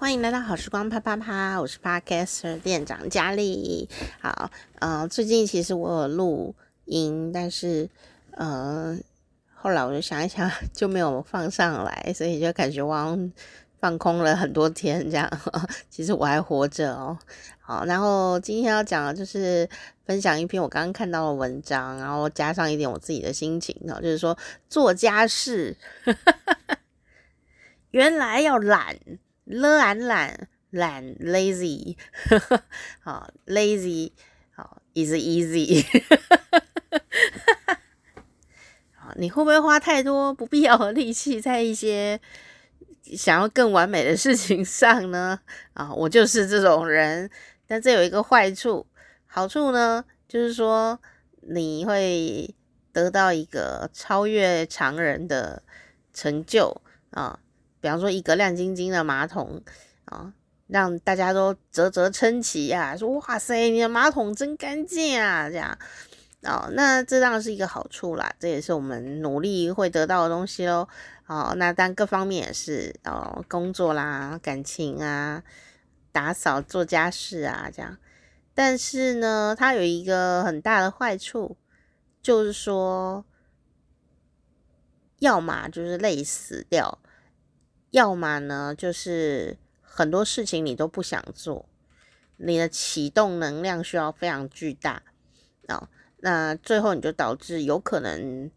欢迎来到好时光啪啪啪，我是 Podcaster 店长佳丽。好，呃，最近其实我有录音，但是呃，后来我就想一想，就没有放上来，所以就感觉我放空了很多天这样。其实我还活着哦。好，然后今天要讲的就是分享一篇我刚刚看到的文章，然后加上一点我自己的心情，然后就是说做家事，原来要懒。懒懒懒 lazy，好 lazy，好 is easy，好，你会不会花太多不必要的力气在一些想要更完美的事情上呢？啊，我就是这种人，但这有一个坏处，好处呢，就是说你会得到一个超越常人的成就啊。比方说一个亮晶晶的马桶啊，让大家都啧啧称奇呀，说哇塞，你的马桶真干净啊，这样哦，那这当然是一个好处啦，这也是我们努力会得到的东西喽。哦，那但各方面也是哦，工作啦、感情啊、打扫、做家事啊，这样。但是呢，它有一个很大的坏处，就是说，要么就是累死掉。要么呢，就是很多事情你都不想做，你的启动能量需要非常巨大哦，那最后你就导致有可能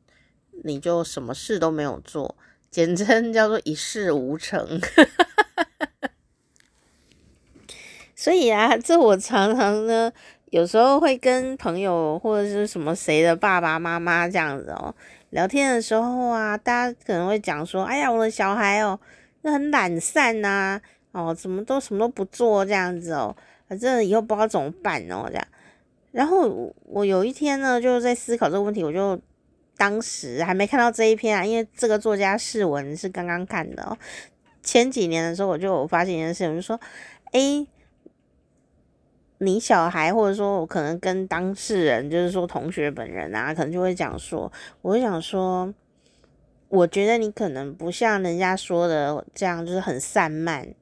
你就什么事都没有做，简称叫做一事无成。所以啊，这我常常呢，有时候会跟朋友或者是什么谁的爸爸妈妈这样子哦聊天的时候啊，大家可能会讲说：“哎呀，我的小孩哦。”那很懒散呐、哦，怎么都什么都不做这样子哦，反正以后不知道怎么办哦，这样。然后我有一天呢，就在思考这个问题，我就当时还没看到这一篇啊，因为这个作家释文是刚刚看的哦。前几年的时候，我就有发现一件事，我就说，诶，你小孩或者说我可能跟当事人，就是说同学本人啊，可能就会讲说，我就想说。我觉得你可能不像人家说的这样，就是很散漫，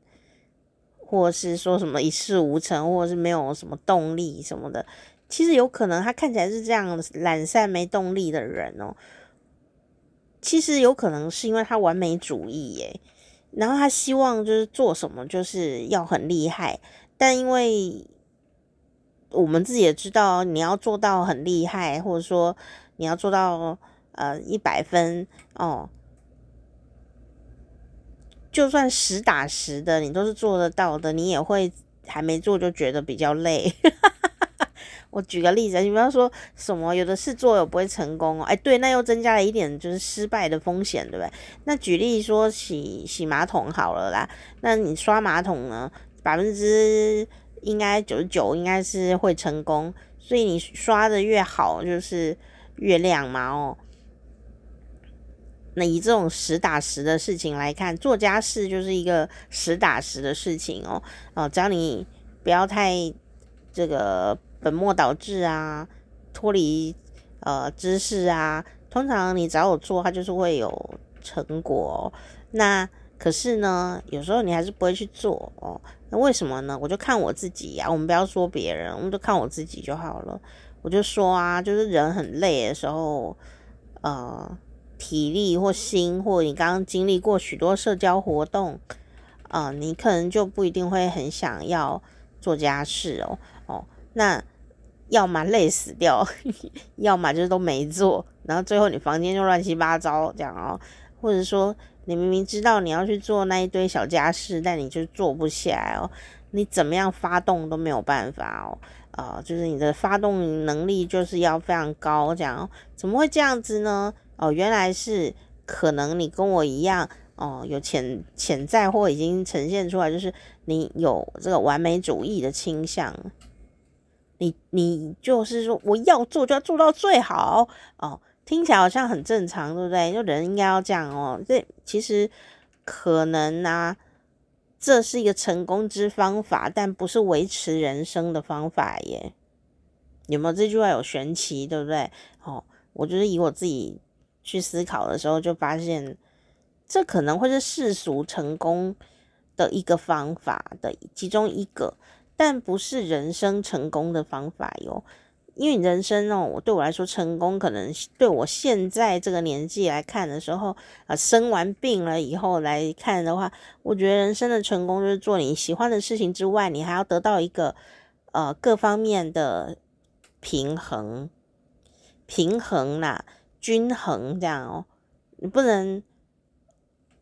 或是说什么一事无成，或是没有什么动力什么的。其实有可能他看起来是这样懒散没动力的人哦。其实有可能是因为他完美主义耶，然后他希望就是做什么就是要很厉害，但因为我们自己也知道，你要做到很厉害，或者说你要做到。呃，一百分哦，就算实打实的，你都是做得到的，你也会还没做就觉得比较累。我举个例子，你不要说什么，有的事做又不会成功哦，哎，对，那又增加了一点就是失败的风险，对不对？那举例说洗洗马桶好了啦，那你刷马桶呢，百分之应该九十九应该是会成功，所以你刷的越好，就是越亮嘛，哦。那以这种实打实的事情来看，做家事就是一个实打实的事情哦。哦，只要你不要太这个本末倒置啊，脱离呃知识啊，通常你找我做，它就是会有成果哦。那可是呢，有时候你还是不会去做哦。那为什么呢？我就看我自己呀。我们不要说别人，我们就看我自己就好了。我就说啊，就是人很累的时候，呃。体力或心，或你刚刚经历过许多社交活动，啊、你可能就不一定会很想要做家事哦。哦，那要么累死掉，要么就是都没做，然后最后你房间就乱七八糟这样哦。或者说你明明知道你要去做那一堆小家事，但你就做不起来哦。你怎么样发动都没有办法哦。啊、就是你的发动能力就是要非常高，这样。怎么会这样子呢？哦，原来是可能你跟我一样哦，有潜潜在或已经呈现出来，就是你有这个完美主义的倾向。你你就是说我要做就要做到最好哦，听起来好像很正常，对不对？就人应该要这样哦。这其实可能啊，这是一个成功之方法，但不是维持人生的方法耶。有没有这句话有玄奇，对不对？哦，我觉得以我自己。去思考的时候，就发现这可能会是世俗成功的一个方法的其中一个，但不是人生成功的方法哟。因为人生哦，我对我来说成功，可能对我现在这个年纪来看的时候，啊，生完病了以后来看的话，我觉得人生的成功就是做你喜欢的事情之外，你还要得到一个呃各方面的平衡，平衡啦，均衡这样哦，你不能。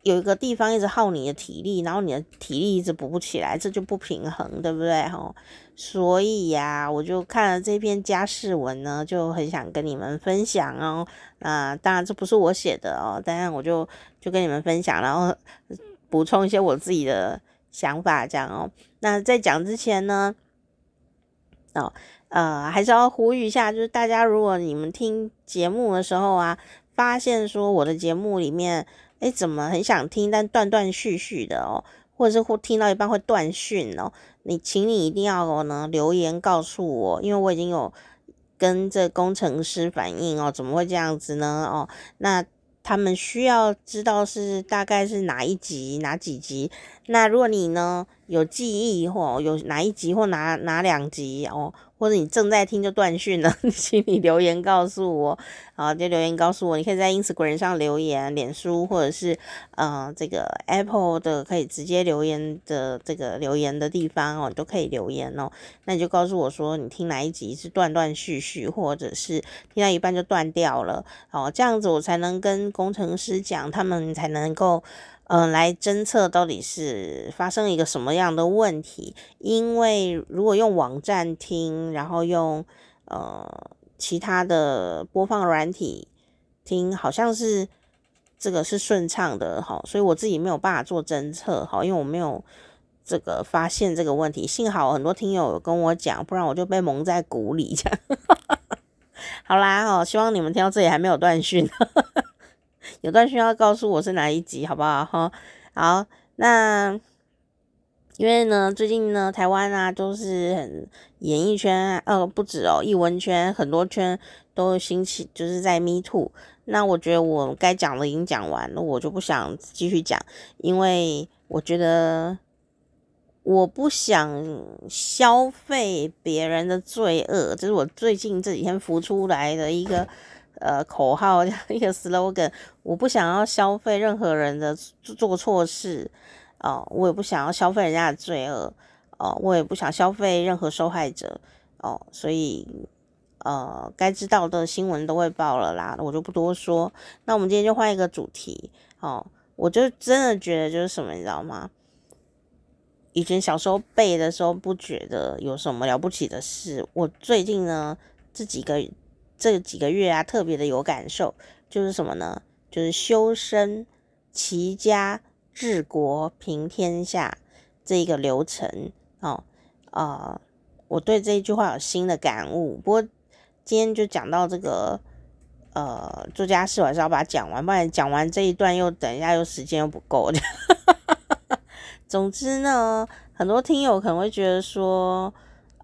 有一个地方一直耗你的体力，然后你的体力一直补不起来，这就不平衡，对不对？吼，所以呀、我就看了这篇家事文呢，就很想跟你们分享哦。啊、呃，当然这不是我写的哦，当然我就就跟你们分享，然后补充一些我自己的想法，这样哦。那在讲之前呢，哦，呃，还是要呼吁一下，就是大家如果你们听节目的时候啊，发现说我的节目里面。诶，怎么很想听，但断断续续的哦，或者是会听到一半会断讯哦。你，请你一定要呢留言告诉我，因为我已经有跟这工程师反映哦，怎么会这样子呢？哦，那他们需要知道是大概是哪一集哪几集。那如果你呢有记忆或有哪一集或哪哪两集哦。或者你正在听就断讯了，请你留言告诉我，好，就留言告诉我。你可以在 Instagram 上留言，脸书或者是呃这个 Apple 的可以直接留言的这个留言的地方哦，都可以留言哦。那你就告诉我说你听哪一集是断断续续，或者是听到一半就断掉了，哦，这样子我才能跟工程师讲，他们才能够。嗯、来侦测到底是发生一个什么样的问题？因为如果用网站听，然后用呃其他的播放软体听，好像是这个是顺畅的哈，所以我自己没有办法做侦测哈，因为我没有这个发现这个问题。幸好很多听友跟我讲，不然我就被蒙在鼓里这样。好啦哈，希望你们听到这里还没有断讯。有段需要告诉我是哪一集，好不好？哈，好，那因为呢，最近呢，台湾啊，都是很演艺圈，呃，不止哦，艺文圈很多圈都兴起，就是在 Me Too。那我觉得我该讲的已经讲完了，我就不想继续讲，因为我觉得我不想消费别人的罪恶，这是我最近这几天浮出来的一个。呃，口号一个 slogan，我不想要消费任何人的做错事，哦，我也不想要消费人家的罪恶，哦，我也不想消费任何受害者，哦，所以呃，该知道的新闻都会报了啦，我就不多说。那我们今天就换一个主题，哦，我就真的觉得就是什么，你知道吗？以前小时候背的时候不觉得有什么了不起的事，我最近呢这几个。这几个月啊，特别的有感受，就是什么呢？就是修身、齐家、治国、平天下这一个流程哦。呃，我对这一句话有新的感悟。不过今天就讲到这个，呃，做家事我还是要把它讲完，不然讲完这一段又等一下又时间又不够的。总之呢，很多听友可能会觉得说，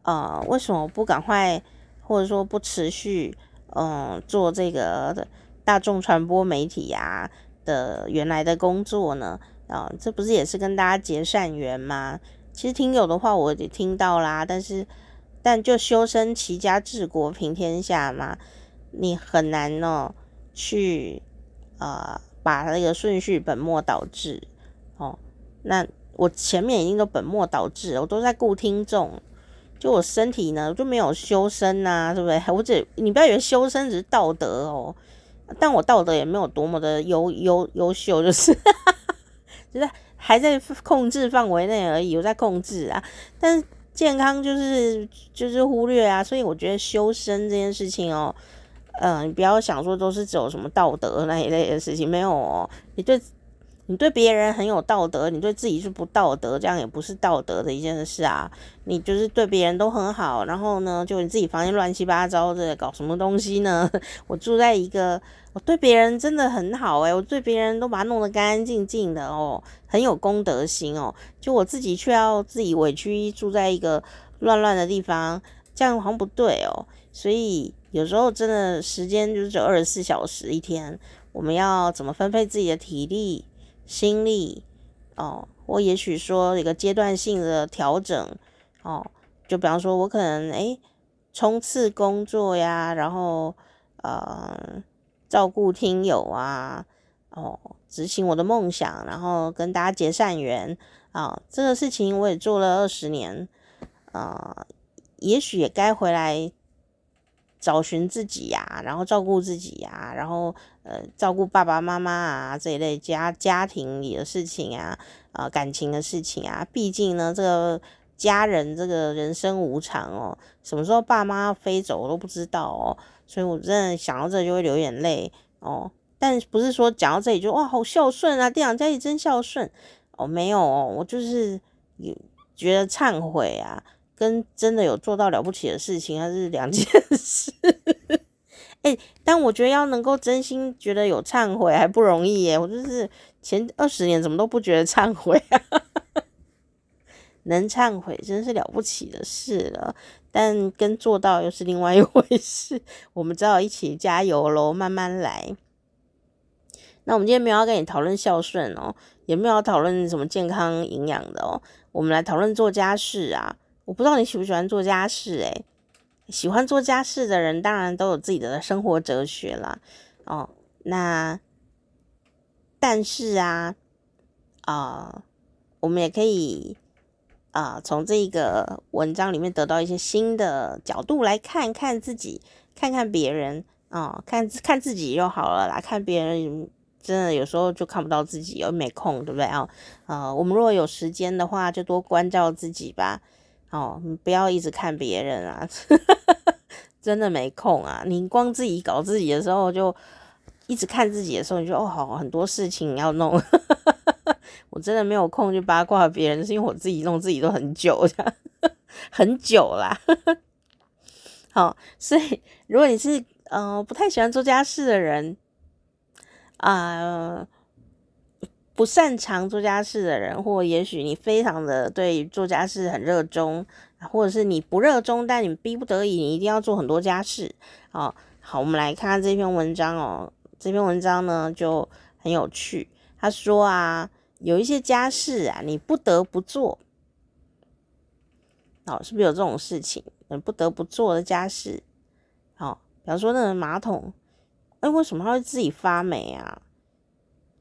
呃，为什么不赶快？或者说不持续，嗯，做这个大众传播媒体呀的原来的工作呢？啊，这不是也是跟大家结善缘吗？其实听友的话我也听到啦，但是但就修身齐家治国平天下嘛，你很难哦去呃把那个顺序本末倒置哦。那我前面已经都本末倒置，我都在顾听众。就我身体呢，就没有修身呐、啊，对不对？我只你不要以为修身只是道德哦，但我道德也没有多么的优优优秀，就是，就是还在控制范围内而已，有在控制啊。但健康就是就是忽略啊，所以我觉得修身这件事情哦，嗯、你不要想说都是只有什么道德那一类的事情，没有哦，你对。你对别人很有道德，你对自己是不道德，这样也不是道德的一件事啊。你就是对别人都很好，然后呢，就你自己房间乱七八糟的，搞什么东西呢？我住在一个，我对别人真的很好诶，我对别人都把它弄得干干净净的哦，很有公德心哦。就我自己却要自己委屈住在一个乱乱的地方，这样好像不对哦。所以有时候真的时间就是只有二十四小时一天，我们要怎么分配自己的体力？心力哦，或也许说一个阶段性的调整哦，就比方说我可能诶冲刺工作呀，然后呃照顾听友啊，哦执行我的梦想，然后跟大家结善缘啊，这个事情我也做了二十年，啊，呃，也许也该回来。找寻自己呀、然后照顾自己呀、然后呃照顾爸爸妈妈啊这一类家家庭里的事情啊，呃感情的事情啊，毕竟呢这个家人这个人生无常哦，什么时候爸妈飞走我都不知道哦，所以我真的想到这就会流眼泪哦。但不是说讲到这里就哇好孝顺啊，店长家里真孝顺哦，没有哦，我就是觉得忏悔啊。跟真的有做到了不起的事情，还是两件 事。哎、欸，但我觉得要能够真心觉得有忏悔还不容易耶。我就是前二十年怎么都不觉得忏悔啊，能忏悔真是了不起的事了。但跟做到又是另外一回事。我们只好一起加油喽，慢慢来。那我们今天没有要跟你讨论孝顺哦，也没有要讨论什么健康营养的哦。我们来讨论做家事啊。我不知道你喜不喜欢做家事，诶，喜欢做家事的人当然都有自己的生活哲学啦。哦。那但是啊，啊、我们也可以啊，从、呃、这个文章里面得到一些新的角度来看看自己，看看别人啊、看看自己就好了啦。看别人真的有时候就看不到自己，又没空，对不对啊？呃，我们如果有时间的话，就多关照自己吧。哦，你不要一直看别人啊，真的没空啊！你光自己搞自己的时候，就一直看自己的时候，你就哦，好很多事情要弄。我真的没有空去八卦别人，是因为我自己弄自己都很久，这样 很久啦。好，所以如果你是呃不太喜欢做家事的人啊。不擅长做家事的人，或也许你非常的对做家事很热衷，或者是你不热衷，但你逼不得已，你一定要做很多家事。哦，好，我们来看看这篇文章哦。这篇文章呢就很有趣。他说啊，有一些家事啊，你不得不做。哦，是不是有这种事情？你不得不做的家事。哦，比方说那个马桶，哎，为什么它会自己发霉啊？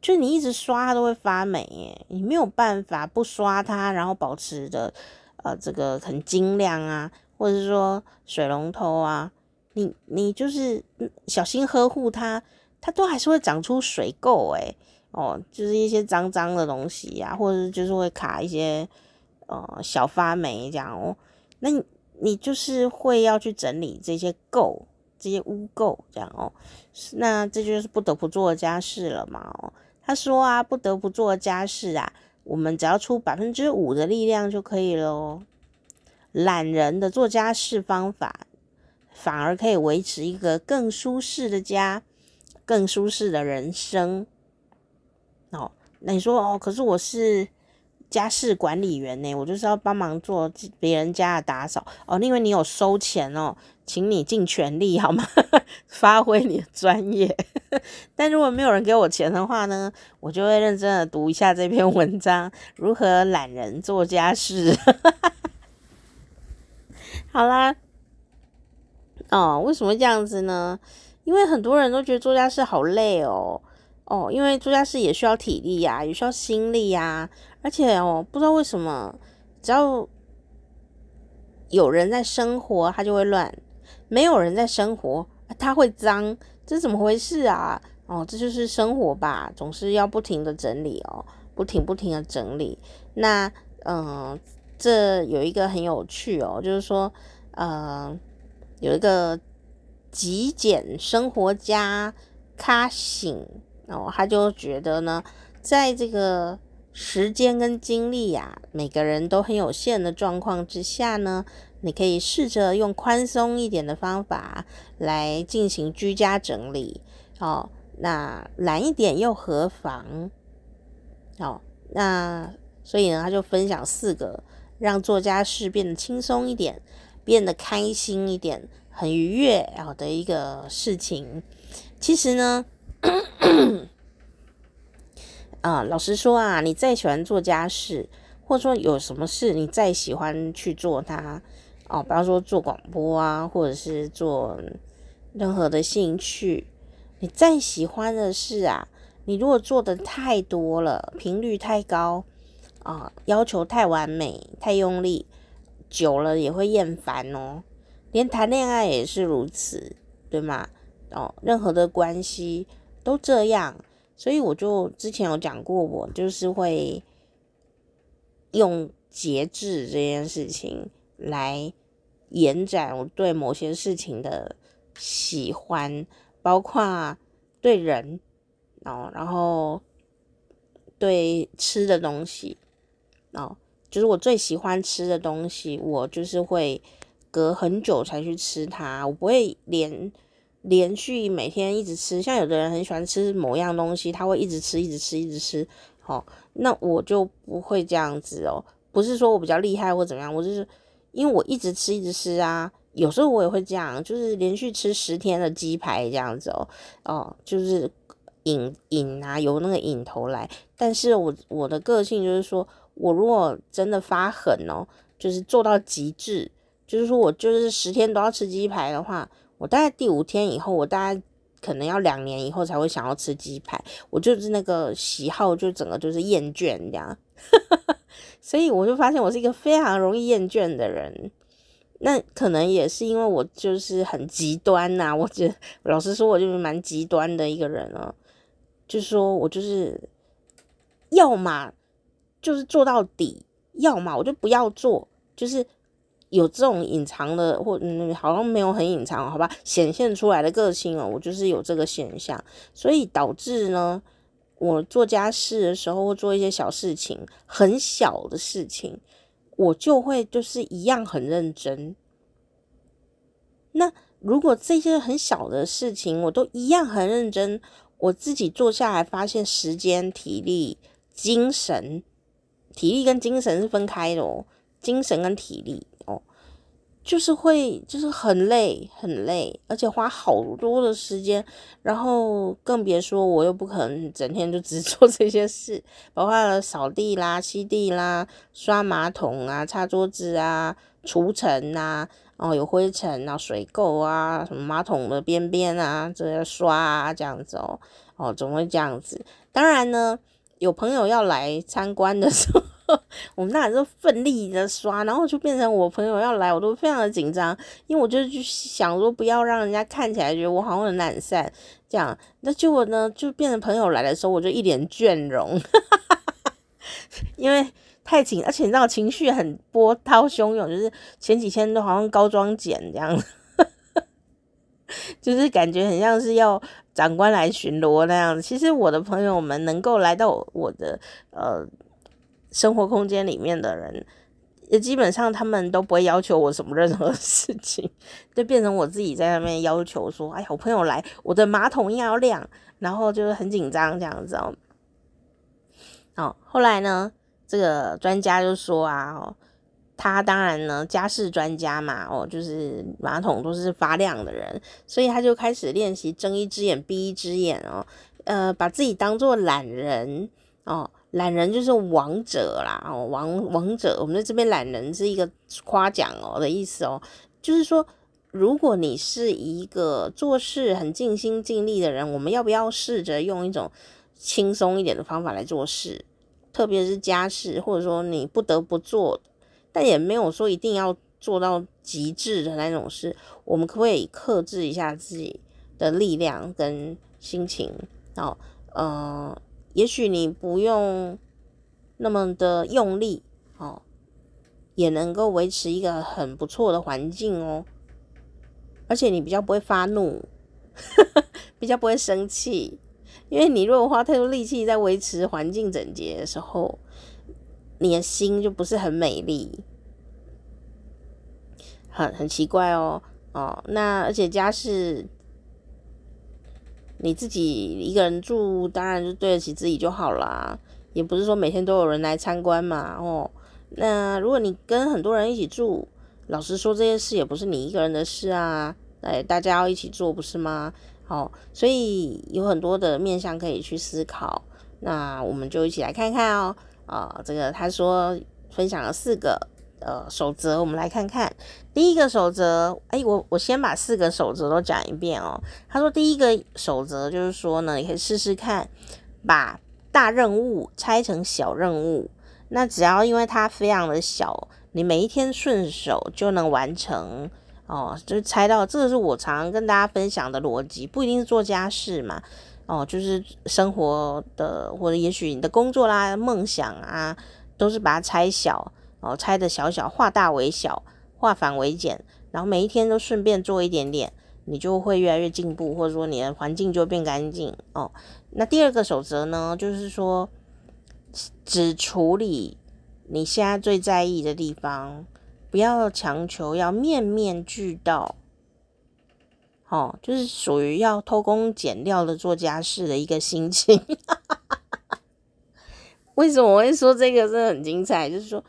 就你一直刷它都会发霉耶，你没有办法不刷它，然后保持的呃这个很晶亮啊，或者是说水龙头啊，你你就是小心呵护它，它都还是会长出水垢诶。哦，就是一些脏脏的东西、啊，或者是就是会卡一些呃小发霉这样哦，那你你就是会要去整理这些垢，这些污垢这样哦，那这就是不得不做的家事了嘛哦。他说啊，不得不做家事啊，我们只要出百分之五的力量就可以了哦。懒人的做家事方法，反而可以维持一个更舒适的家，更舒适的人生。哦，那你说哦，可是我是家事管理员呢，我就是要帮忙做别人家的打扫哦，因为你有收钱哦。请你尽全力好吗？发挥你的专业。但如果没有人给我钱的话呢，我就会认真的读一下这篇文章，如何懒人做家事。好啦，哦，为什么这样子呢？因为很多人都觉得做家事好累哦，哦，因为做家事也需要体力呀，也需要心力呀，而且哦，不知道为什么，只要有人在生活，他就会乱。没有人在生活，它会脏，这怎么回事啊？哦，这就是生活吧，总是要不停的整理哦，不停不停的整理。那嗯，这有一个很有趣哦，就是说，呃，有一个极简生活家卡醒哦，他就觉得呢，在这个时间跟精力呀，每个人都很有限的状况之下呢。你可以试着用宽松一点的方法来进行居家整理，哦，那懒一点又何妨？哦，那所以呢，他就分享四个让做家事变得轻松一点、变得开心一点、很愉悦啊的一个事情。其实呢，啊、老实说啊，你再喜欢做家事，或者说有什么事你再喜欢去做它，哦，比方说做广播啊，或者是做任何的兴趣，你再喜欢的事啊，你如果做的太多了，频率太高啊、要求太完美、太用力，久了也会厌烦哦。连谈恋爱也是如此，对吗？哦，任何的关系都这样。所以我就之前有讲过，我就是会用节制这件事情来延展我对某些事情的喜欢，包括对人哦，然后对吃的东西哦，就是我最喜欢吃的东西，我就是会隔很久才去吃它，我不会连。连续每天一直吃，像有的人很喜欢吃某样东西，他会一直吃，一直吃，一直吃。好、哦，那我就不会这样子哦。不是说我比较厉害或怎么样，我就是因为我一直吃，一直吃啊。有时候我也会这样，就是连续吃十天的鸡排这样子哦。哦，就是瘾瘾啊，有那个瘾头来。但是我我的个性就是说，我如果真的发狠哦，就是做到极致，就是说我就是十天都要吃鸡排的话。我大概第五天以后，我大概可能要两年以后才会想要吃鸡排。我就是那个喜好，就整个就是厌倦这样，所以我就发现我是一个非常容易厌倦的人。那可能也是因为我就是很极端呐、我觉得老实说，我就是蛮极端的一个人啊。就是说我就是要么就是做到底，要么我就不要做，就是。有这种隐藏的，或嗯，好像没有很隐藏，好吧，显现出来的个性哦，我就是有这个现象，所以导致呢，我做家事的时候，会做一些小事情，很小的事情，我就会就是一样很认真。那如果这些很小的事情我都一样很认真，我自己做下来发现，时间、体力、精神，体力跟精神是分开的哦，精神跟体力。就是会，就是很累，很累，而且花好多的时间，然后更别说我又不可能整天就只 做这些事，包括了扫地啦、吸地啦、刷马桶啊、擦桌子啊、除尘啊，哦有灰尘啊、水垢啊、什么马桶的边边啊，这些刷啊这样子哦，哦总会这样子。当然呢，有朋友要来参观的时候。我们那时候奋力的刷，然后就变成我朋友要来，我都非常的紧张，因为我就去想说不要让人家看起来觉得我好像很懒散这样。那结果呢，就变成朋友来的时候，我就一脸倦容，因为太紧，而且你知道情绪很波涛汹涌，就是前几天都好像高装检这样，就是感觉很像是要长官来巡逻那样子。其实我的朋友们能够来到我的呃。生活空间里面的人，也基本上他们都不会要求我什么任何事情，就变成我自己在那边要求说：“哎呀，我朋友来，我的马桶要亮。”然后就是很紧张这样子哦。哦，后来呢，这个专家就说啊，哦，他当然呢，家事专家嘛，哦，就是马桶都是发亮的人，所以他就开始练习睁一只眼闭一只眼哦，呃，把自己当做懒人哦。懒人就是王者啦，哦，王王者，我们在这边懒人是一个夸奖哦的意思哦，就是说，如果你是一个做事很尽心尽力的人，我们要不要试着用一种轻松一点的方法来做事？特别是家事，或者说你不得不做，但也没有说一定要做到极致的那种事，我们可不可以克制一下自己的力量跟心情？哦，呃。也许你不用那么的用力哦，也能够维持一个很不错的环境哦。而且你比较不会发怒，比较不会生气，因为你如果花太多力气在维持环境整洁的时候，你的心就不是很美丽，很很奇怪哦哦。那而且家是。你自己一个人住，当然就对得起自己就好啦，也不是说每天都有人来参观嘛，哦。那如果你跟很多人一起住，老实说，这些事也不是你一个人的事啊，哎，大家要一起做，不是吗？好，所以有很多的面向可以去思考。那我们就一起来看看哦。啊、这个他说分享了四个呃守则，我们来看看。第一个守则，哎，我我先把四个守则都讲一遍哦。他说第一个守则就是说呢，你可以试试看，把大任务拆成小任务。那只要因为它非常的小，你每一天顺手就能完成哦。就猜到这个是我常常跟大家分享的逻辑，不一定是做家事嘛。哦，就是生活的，或者也许你的工作啦、梦想啊，都是把它拆小哦，拆的小小，化大为小，化繁为简，然后每一天都顺便做一点点，你就会越来越进步，或者说你的环境就变干净哦。那第二个守则呢，就是说只处理你现在最在意的地方，不要强求要面面俱到。哦，就是属于要偷工减料的做家事的一个心情。为什么我会说这个真的很精彩？就是说，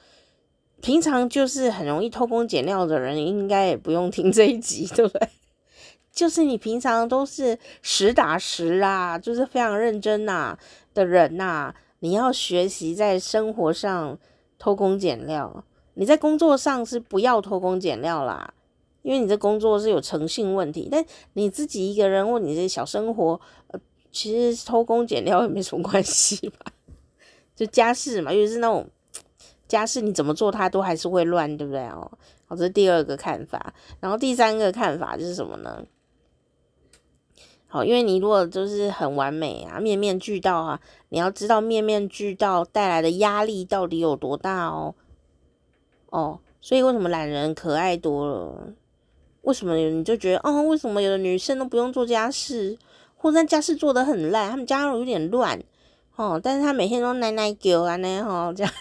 平常就是很容易偷工减料的人，应该也不用听这一集，对不对？就是你平常都是实打实啊，就是非常认真呐、的人呐、你要学习在生活上偷工减料，你在工作上是不要偷工减料啦。因为你这工作是有诚信问题，但你自己一个人或你这小生活，呃，其实偷工减料也没什么关系吧？就家事嘛，尤其是那种家事，你怎么做它都还是会乱，对不对哦？好，这是第二个看法。然后第三个看法是什么呢？好，因为你如果就是很完美啊，面面俱到啊，你要知道面面俱到带来的压力到底有多大哦。哦，所以为什么懒人可爱多了？为什么你就觉得哦？为什么有的女生都不用做家事，或者家事做得很烂？他们家有点乱哦，但是她每天都奶奶狗啊那哈这样，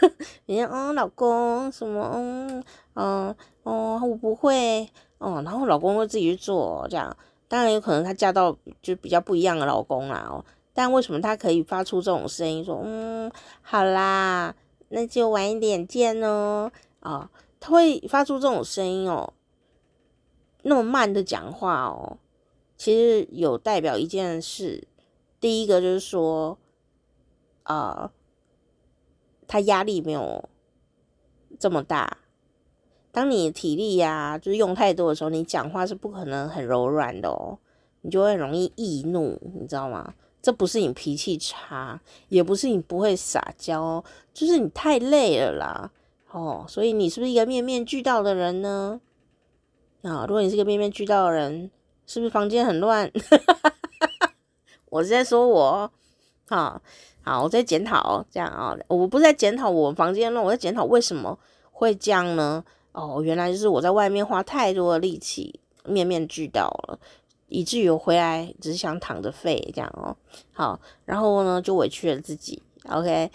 人家哦老公什么嗯嗯哦我不会哦，然后老公会自己去做这样。当然有可能她嫁到就比较不一样的老公啦哦，但为什么她可以发出这种声音说嗯好啦，那就晚一点见哦啊？她会发出这种声音哦。那么慢的讲话哦，其实有代表一件事。第一个就是说，呃，他压力没有这么大。当你体力呀、就是用太多的时候，你讲话是不可能很柔软的哦，你就会容易易怒，你知道吗？这不是你脾气差，也不是你不会撒娇，就是你太累了啦。哦，所以你是不是一个面面俱到的人呢？啊，如果你是个面面俱到的人，是不是房间很乱？我是在说我，好，好，我在检讨这样啊，我不是在检讨我房间乱，我在检讨为什么会这样呢？哦，原来就是我在外面花太多的力气，面面俱到了，以至于我回来只是想躺着废这样哦。好，然后呢就委屈了自己。OK，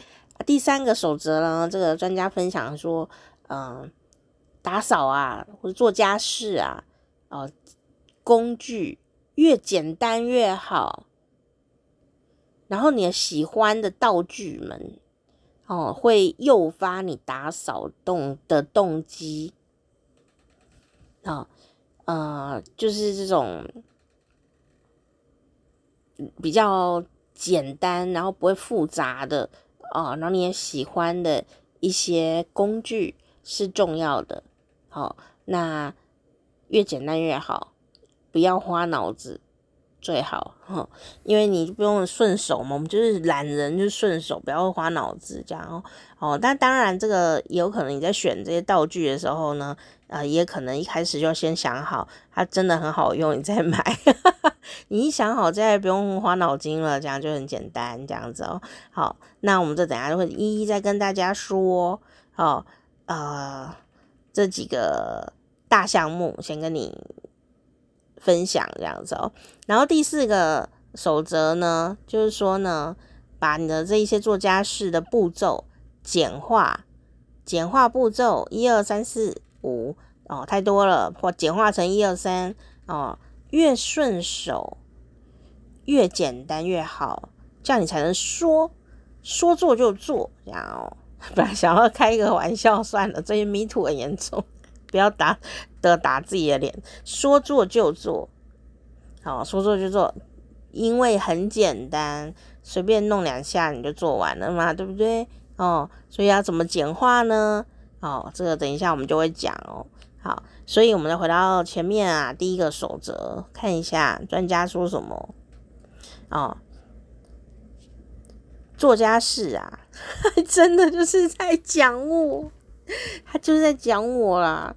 第三个守则呢，这个专家分享说，嗯。打扫啊，或者做家事啊，哦，工具越简单越好。然后你喜欢的道具们，哦，会诱发你打扫动的动机。啊、哦，呃，就是这种比较简单，然后不会复杂的哦，然后你也喜欢的一些工具是重要的。好，那越简单越好，不要花脑子最好哈，因为你不用顺手嘛，我们就是懒人，就顺手，不要花脑子这样哦。哦，但当然这个也有可能你在选这些道具的时候呢，呃，也可能一开始就先想好，它真的很好用，你再买。你一想好，再不用花脑筋了，这样就很简单，这样子哦。好，那我们这等下就会一一再跟大家说。哦，呃。这几个大项目先跟你分享这样子哦，然后第四个守则呢，就是说呢，把你的这一些做家事的步骤简化，简化步骤一二三四五哦，太多了，或简化成一二三哦，越顺手越简单越好，这样你才能说说做就做，这样哦。本来想要开一个玩笑，算了，最近迷途很严重，不要打的打自己的脸，说做就做，好，说做就做，因为很简单，随便弄两下你就做完了嘛，对不对？哦，所以要怎么简化呢？哦，这个等一下我们就会讲哦。好，所以我们再回到前面啊，第一个守则，看一下专家说什么。哦，做家事啊，真的就是在讲我，他就是在讲我啦。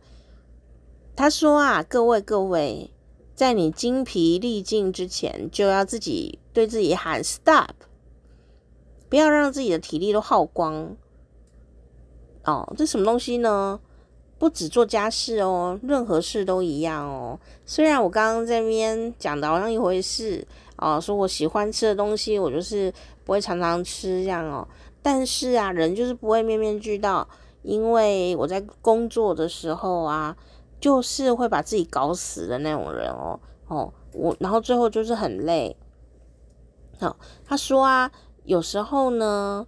他说啊，各位各位，在你精疲力尽之前，就要自己对自己喊 stop，不要让自己的体力都耗光。哦，这什么东西呢？不只做家事哦，任何事都一样哦。虽然我刚刚在边讲的好像一回事哦，说我喜欢吃的东西，我就是不会常常吃这样哦。但是啊，人就是不会面面俱到，因为我在工作的时候啊，就是会把自己搞死的那种人哦哦，我然后最后就是很累。好，他说啊，有时候呢，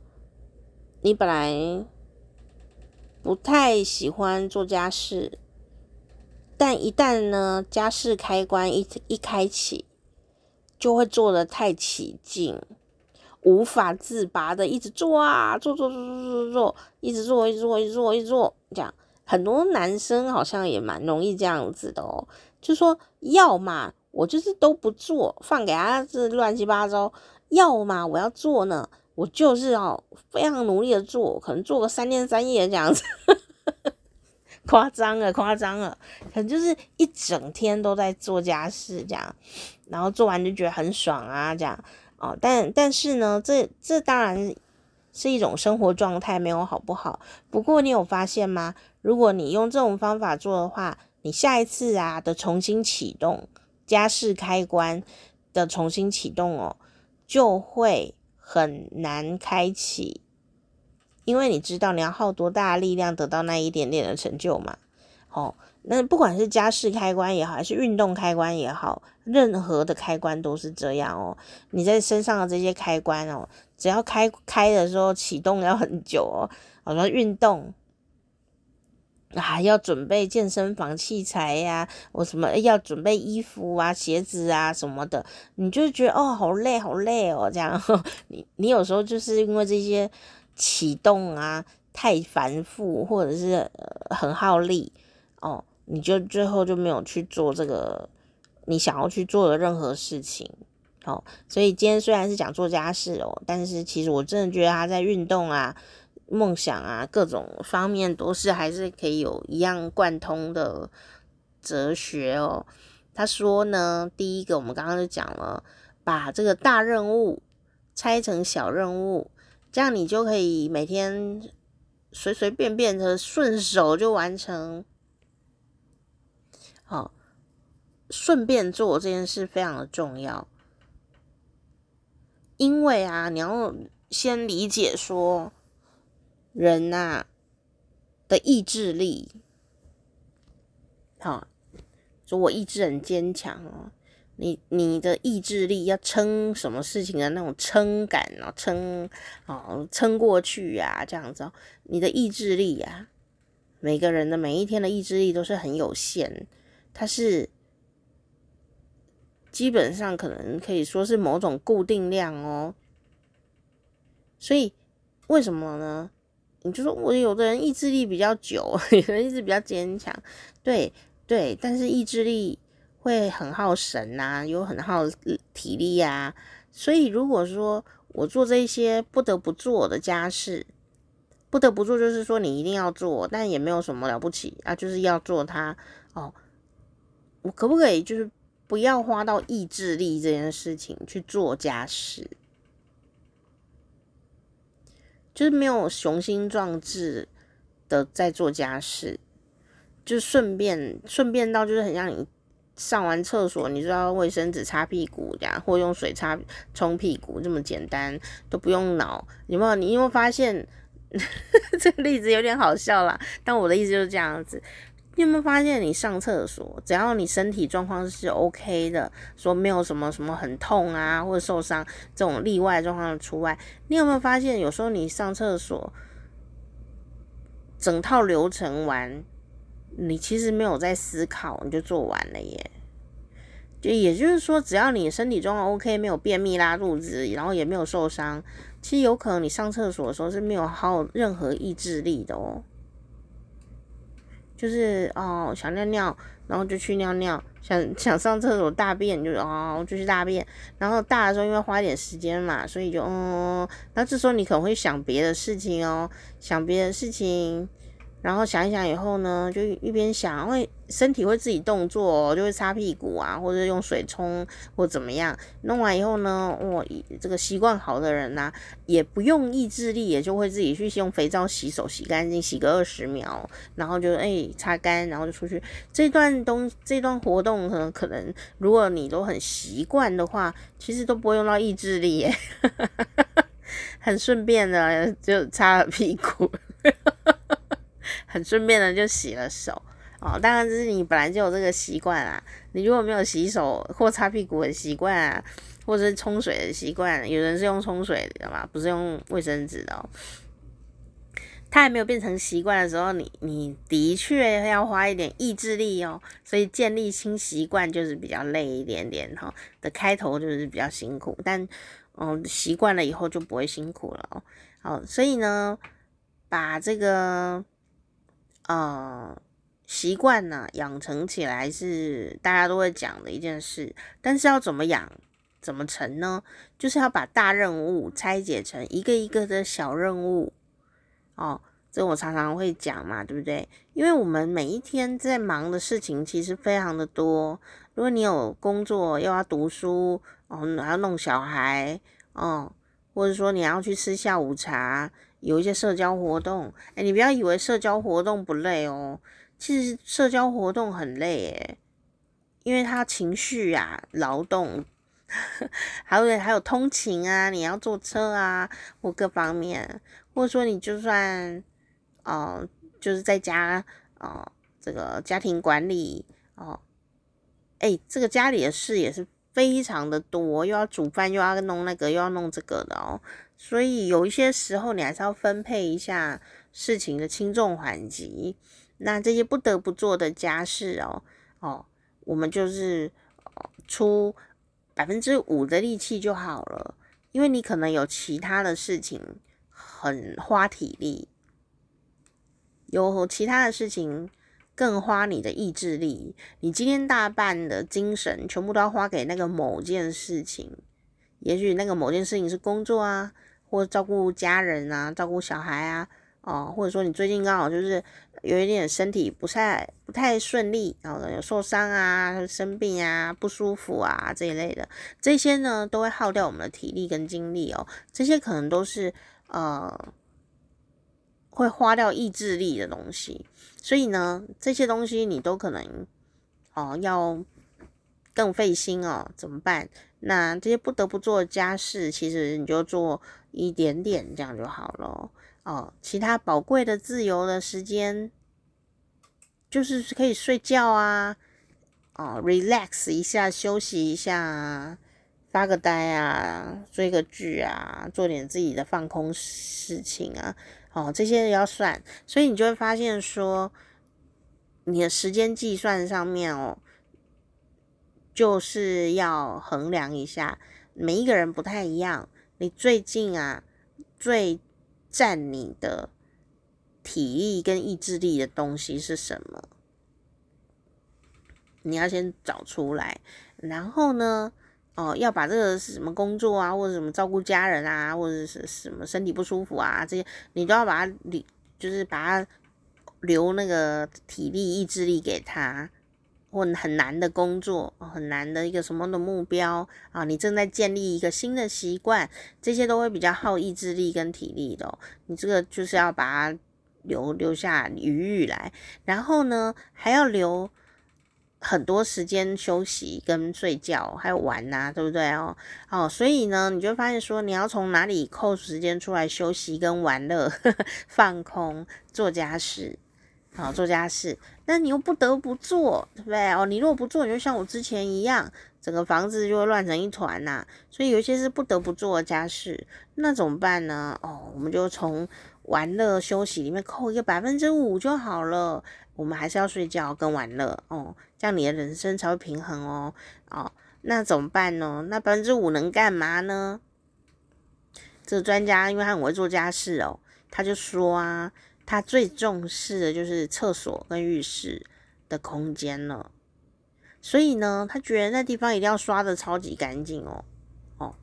你本来。不太喜欢做家事，但一旦呢，家事开关一一开启，就会做得太起劲，无法自拔的一直做啊，做做做做做做，一直做一直做一直做一直做，这样很多男生好像也蛮容易这样子的哦，就说要嘛我就是都不做，放给他这乱七八糟，要嘛我要做呢。我就是哦，非常努力的做，可能做个三天三夜这样子，夸张了，夸张了，可能就是一整天都在做家事这样，然后做完就觉得很爽啊，这样哦。但但是呢，这这当然是一种生活状态，没有好不好？不过你有发现吗？如果你用这种方法做的话，你下一次啊的重新启动家事开关的重新启动哦，就会。很难开启，因为你知道你要耗多大力量得到那一点点的成就嘛。哦，那不管是家事开关也好，还是运动开关也好，任何的开关都是这样哦。你在身上的这些开关哦，只要开开的时候启动要很久哦。好像运动。啊，要准备健身房器材呀、我什么要准备衣服啊、鞋子啊什么的，你就觉得哦，好累，好累哦，这样。你你有时候就是因为这些启动啊太繁复，或者是、呃、很耗力，你就最后就没有去做这个你想要去做的任何事情。哦，所以今天虽然是讲做家事哦，但是其实我真的觉得他在运动啊。梦想啊，各种方面都是还是可以有一样贯通的哲学哦。他说呢，第一个我们刚刚就讲了，把这个大任务拆成小任务，这样你就可以每天随随便便的顺手就完成。好，顺便做这件事非常的重要，因为啊，你要先理解说。人呐、的意志力，好，说我意志很坚强哦。你你的意志力要撑什么事情的那种撑感哦，撑哦撑过去呀、这样子哦。你的意志力呀、每个人的每一天的意志力都是很有限，它是基本上可能可以说是某种固定量哦。所以为什么呢？你就说我有的人意志力比较久，有的人意志比较坚强，对对，但是意志力会很耗神呐、啊，有很耗体力呀、啊。所以如果说我做这些不得不做的家事，不得不做就是说你一定要做，但也没有什么了不起啊，就是要做它哦。我可不可以就是不要花到意志力这件事情去做家事？就是没有雄心壮志的在做家事，就顺便顺便到就是很像你上完厕所，你知道卫生纸擦屁股这样，或用水擦冲屁股这么简单，都不用脑。有没有？你有没有发现 这个例子有点好笑啦？但我的意思就是这样子。你有没有发现，你上厕所，只要你身体状况是 OK 的，说没有什么什么很痛啊，或者受伤这种例外状况除外，你有没有发现，有时候你上厕所，整套流程完，你其实没有在思考，你就做完了耶。就也就是说，只要你身体状况 OK，没有便秘、拉肚子，然后也没有受伤，其实有可能你上厕所的时候是没有耗任何意志力的哦。就是哦，想尿尿，然后就去尿尿；想 想上厕所大便，就哦就去大便。然后大的时候因为花一点时间嘛，所以就嗯，那这时候你可能会想别的事情哦，想别的事情。然后想一想以后呢，就一边想，会身体会自己动作，就会擦屁股啊，或者用水冲或怎么样。弄完以后呢，我，这个习惯好的人呐、也不用意志力，也就会自己去用肥皂洗手，洗干净，洗个二十秒，然后就哎擦干，然后就出去。这段东这段活动可能可能，如果你都很习惯的话，其实都不会用到意志力耶，很顺便的就擦了屁股。很顺便的就洗了手哦，当然这是你本来就有这个习惯啊。你如果没有洗手或擦屁股的习惯啊，或者是冲水的习惯，有人是用冲水的嘛，不是用卫生纸的哦。它还没有变成习惯的时候，你你的确要花一点意志力哦。所以建立新习惯就是比较累一点点哈，的开头就是比较辛苦，但嗯习惯了以后就不会辛苦了哦。好，所以呢，把这个。呃，习惯呢，养成起来是大家都会讲的一件事，但是要怎么养，怎么成呢？就是要把大任务拆解成一个一个的小任务。哦，这我常常会讲嘛，对不对？因为我们每一天在忙的事情其实非常的多。如果你有工作，又要读书，哦，还要弄小孩，哦，或者说你要去吃下午茶。有一些社交活动，哎，你不要以为社交活动不累哦，其实社交活动很累诶，因为他情绪啊、劳动，还有还有通勤啊，你要坐车啊，或各方面，或者说你就算哦，就是在家哦，这个家庭管理哦，哎，这个家里的事也是非常的多，又要煮饭，又要弄那个，又要弄这个的哦。所以有一些时候，你还是要分配一下事情的轻重缓急。那这些不得不做的家事哦，哦，我们就是出百分之五的力气就好了，因为你可能有其他的事情很花体力，有其他的事情更花你的意志力。你今天大半的精神全部都要花给那个某件事情，也许那个某件事情是工作啊。或照顾家人啊，照顾小孩啊，哦，或者说你最近刚好就是有一点身体不太不太顺利，然后有受伤啊、生病啊、不舒服啊这一类的，这些呢都会耗掉我们的体力跟精力哦。这些可能都是呃会花掉意志力的东西，所以呢这些东西你都可能哦要更费心哦，怎么办？那这些不得不做的家事，其实你就做。一点点这样就好了哦。其他宝贵的自由的时间，就是可以睡觉啊，哦，relax 一下，休息一下啊，发个呆啊，追个剧啊，做点自己的放空事情啊，哦，这些要算。所以你就会发现说，你的时间计算上面哦，就是要衡量一下，每一个人不太一样。你最近啊，最占你的体力跟意志力的东西是什么？你要先找出来，然后呢，哦，要把这个是什么工作啊，或者什么照顾家人啊，或者是什么身体不舒服啊，这些你都要把它留，就是把它留那个体力、意志力给他。或很难的工作，很难的一个什么的目标啊，你正在建立一个新的习惯，这些都会比较耗意志力跟体力的。你这个就是要把它留留下余裕来，然后呢，还要留很多时间休息跟睡觉，还有玩呐，对不对哦？哦，所以呢，你就发现说，你要从哪里扣时间出来休息跟玩乐、放空、做家事。好，做家事，但你又不得不做，对不对？哦，你如果不做，你就像我之前一样，整个房子就会乱成一团呐。所以有一些是不得不做的家事，那怎么办呢？哦，我们就从玩乐休息里面扣一个百分之五就好了。我们还是要睡觉跟玩乐哦，这样你的人生才会平衡哦。哦，那怎么办呢？那百分之五能干嘛呢？这个专家因为他很会做家事哦，他就说啊，他最重视的就是厕所跟浴室的空间了。所以呢，他觉得那地方一定要刷得超级干净哦。哦，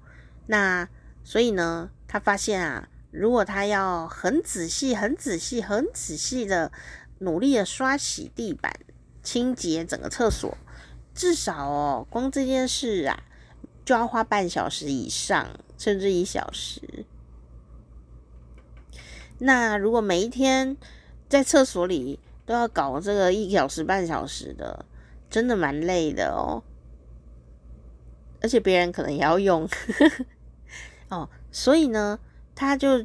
那所以呢，他发现啊，如果他要很仔细、很仔细、很仔细的努力的刷洗地板、清洁整个厕所，至少哦，光这件事啊，就要花半小时以上。甚至一小时。那如果每一天在厕所里都要搞这个一小时半小时的，真的蛮累的哦。而且别人可能也要用哦，所以呢，他就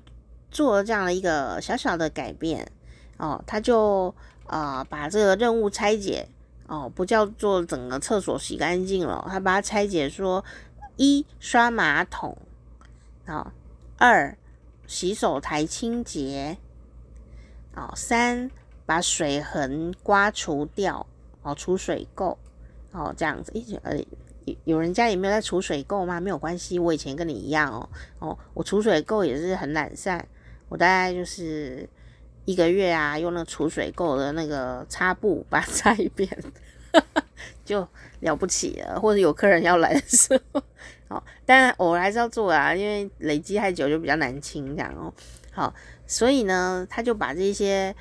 做了这样的一个小小的改变哦，他就啊、把这个任务拆解哦，不叫做整个厕所洗干净了，他把它拆解说：一刷马桶。啊，二洗手台清洁，哦，三把水痕刮除掉，哦，除水垢，哦，这样子，诶，呃，有人家也没有在除水垢吗？没有关系，我以前跟你一样哦，哦，我除水垢也是很懒散，我大概就是一个月啊，用那个除水垢的那个擦布把它擦一遍，就了不起了，或者有客人要来的时候。好，但偶尔还是要做啊，因为累积太久就比较难清这样哦。好，所以呢，他就把这些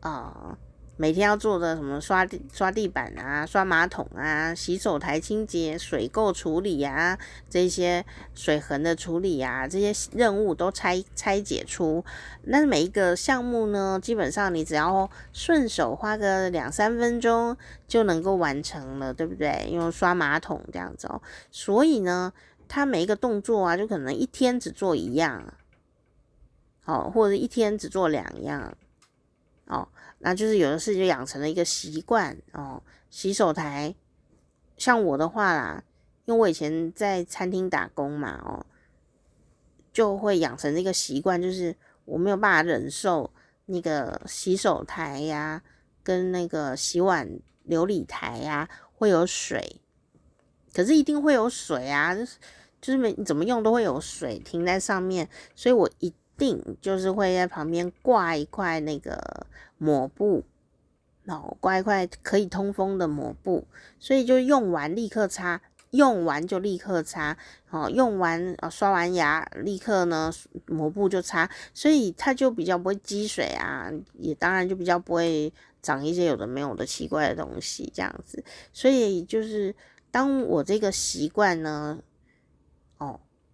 呃每天要做的什么刷地刷地板啊、刷马桶啊、洗手台清洁、水垢处理啊、这些水痕的处理啊，这些任务都拆拆解出。那每一个项目呢，基本上你只要顺手花个两三分钟就能够完成了，对不对？因为刷马桶这样子哦，所以呢。他每一个动作啊，就可能一天只做一样，哦，或者一天只做两样，哦，那就是有的事就养成了一个习惯哦。洗手台，像我的话啦，因为我以前在餐厅打工嘛，哦，就会养成一个习惯，就是我没有办法忍受那个洗手台呀、跟那个洗碗流理台呀、会有水，可是一定会有水啊，就是没你怎么用都会有水停在上面，所以我一定就是会在旁边挂一块那个抹布，然后挂一块可以通风的抹布，所以就用完立刻擦，用完就立刻擦，哦，用完啊刷完牙立刻呢抹布就擦，所以它就比较不会积水啊，也当然就比较不会长一些有的没有的奇怪的东西这样子，所以就是当我这个习惯呢。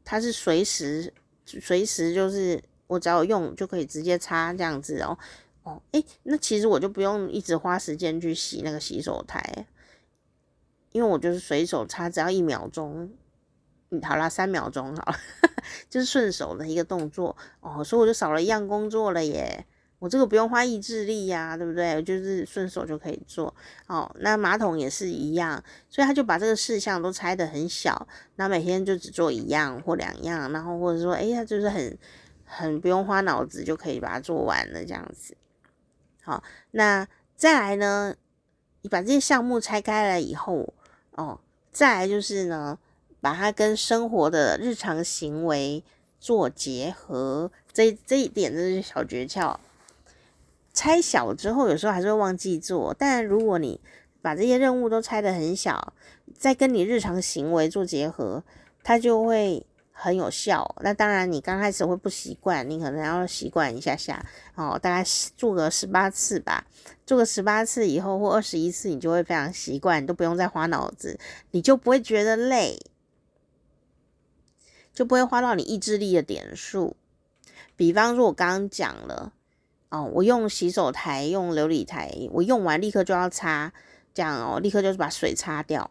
它是随时随时就是我只要用就可以直接擦这样子哦。哦，诶，那其实我就不用一直花时间去洗那个洗手台，因为我就是随手擦，只要一秒钟，好啦，三秒钟好了，就是顺手的一个动作哦，所以我就少了一样工作了耶。我这个不用花意志力呀，对不对？就是顺手就可以做。哦，那马桶也是一样，所以他就把这个事项都拆得很小，那每天就只做一样或两样，然后或者说，哎呀，就是很很不用花脑子就可以把它做完了这样子。好，那再来呢，你把这些项目拆开了以后，哦，再来就是呢，把它跟生活的日常行为做结合，这这一点就是小诀窍。拆小之后，有时候还是会忘记做。但如果你把这些任务都拆得很小，再跟你日常行为做结合，它就会很有效。那当然，你刚开始会不习惯，你可能要习惯一下下哦，大概做个十八次吧。做个十八次以后，或二十一次，你就会非常习惯，你都不用再花脑子，你就不会觉得累，就不会花到你意志力的点数。比方说，我刚刚讲了。哦，我用洗手台，用琉璃台，我用完立刻就要擦，这样哦，立刻就是把水擦掉。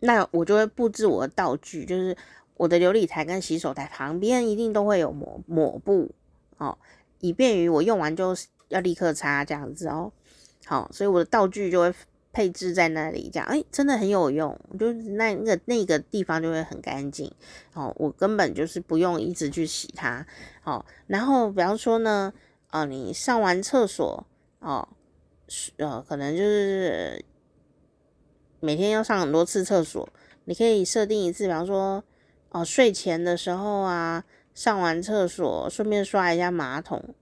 那我就会布置我的道具，就是我的琉璃台跟洗手台旁边一定都会有抹抹布哦，以便于我用完就要立刻擦这样子哦。好，所以我的道具就会配置在那里，这样哎，真的很有用，就是那那个那个地方就会很干净哦。我根本就是不用一直去洗它哦。然后比方说呢，啊，你上完厕所哦，呃，可能就是每天要上很多次厕所，你可以设定一次，比方说哦，睡前的时候啊，上完厕所顺便刷一下马桶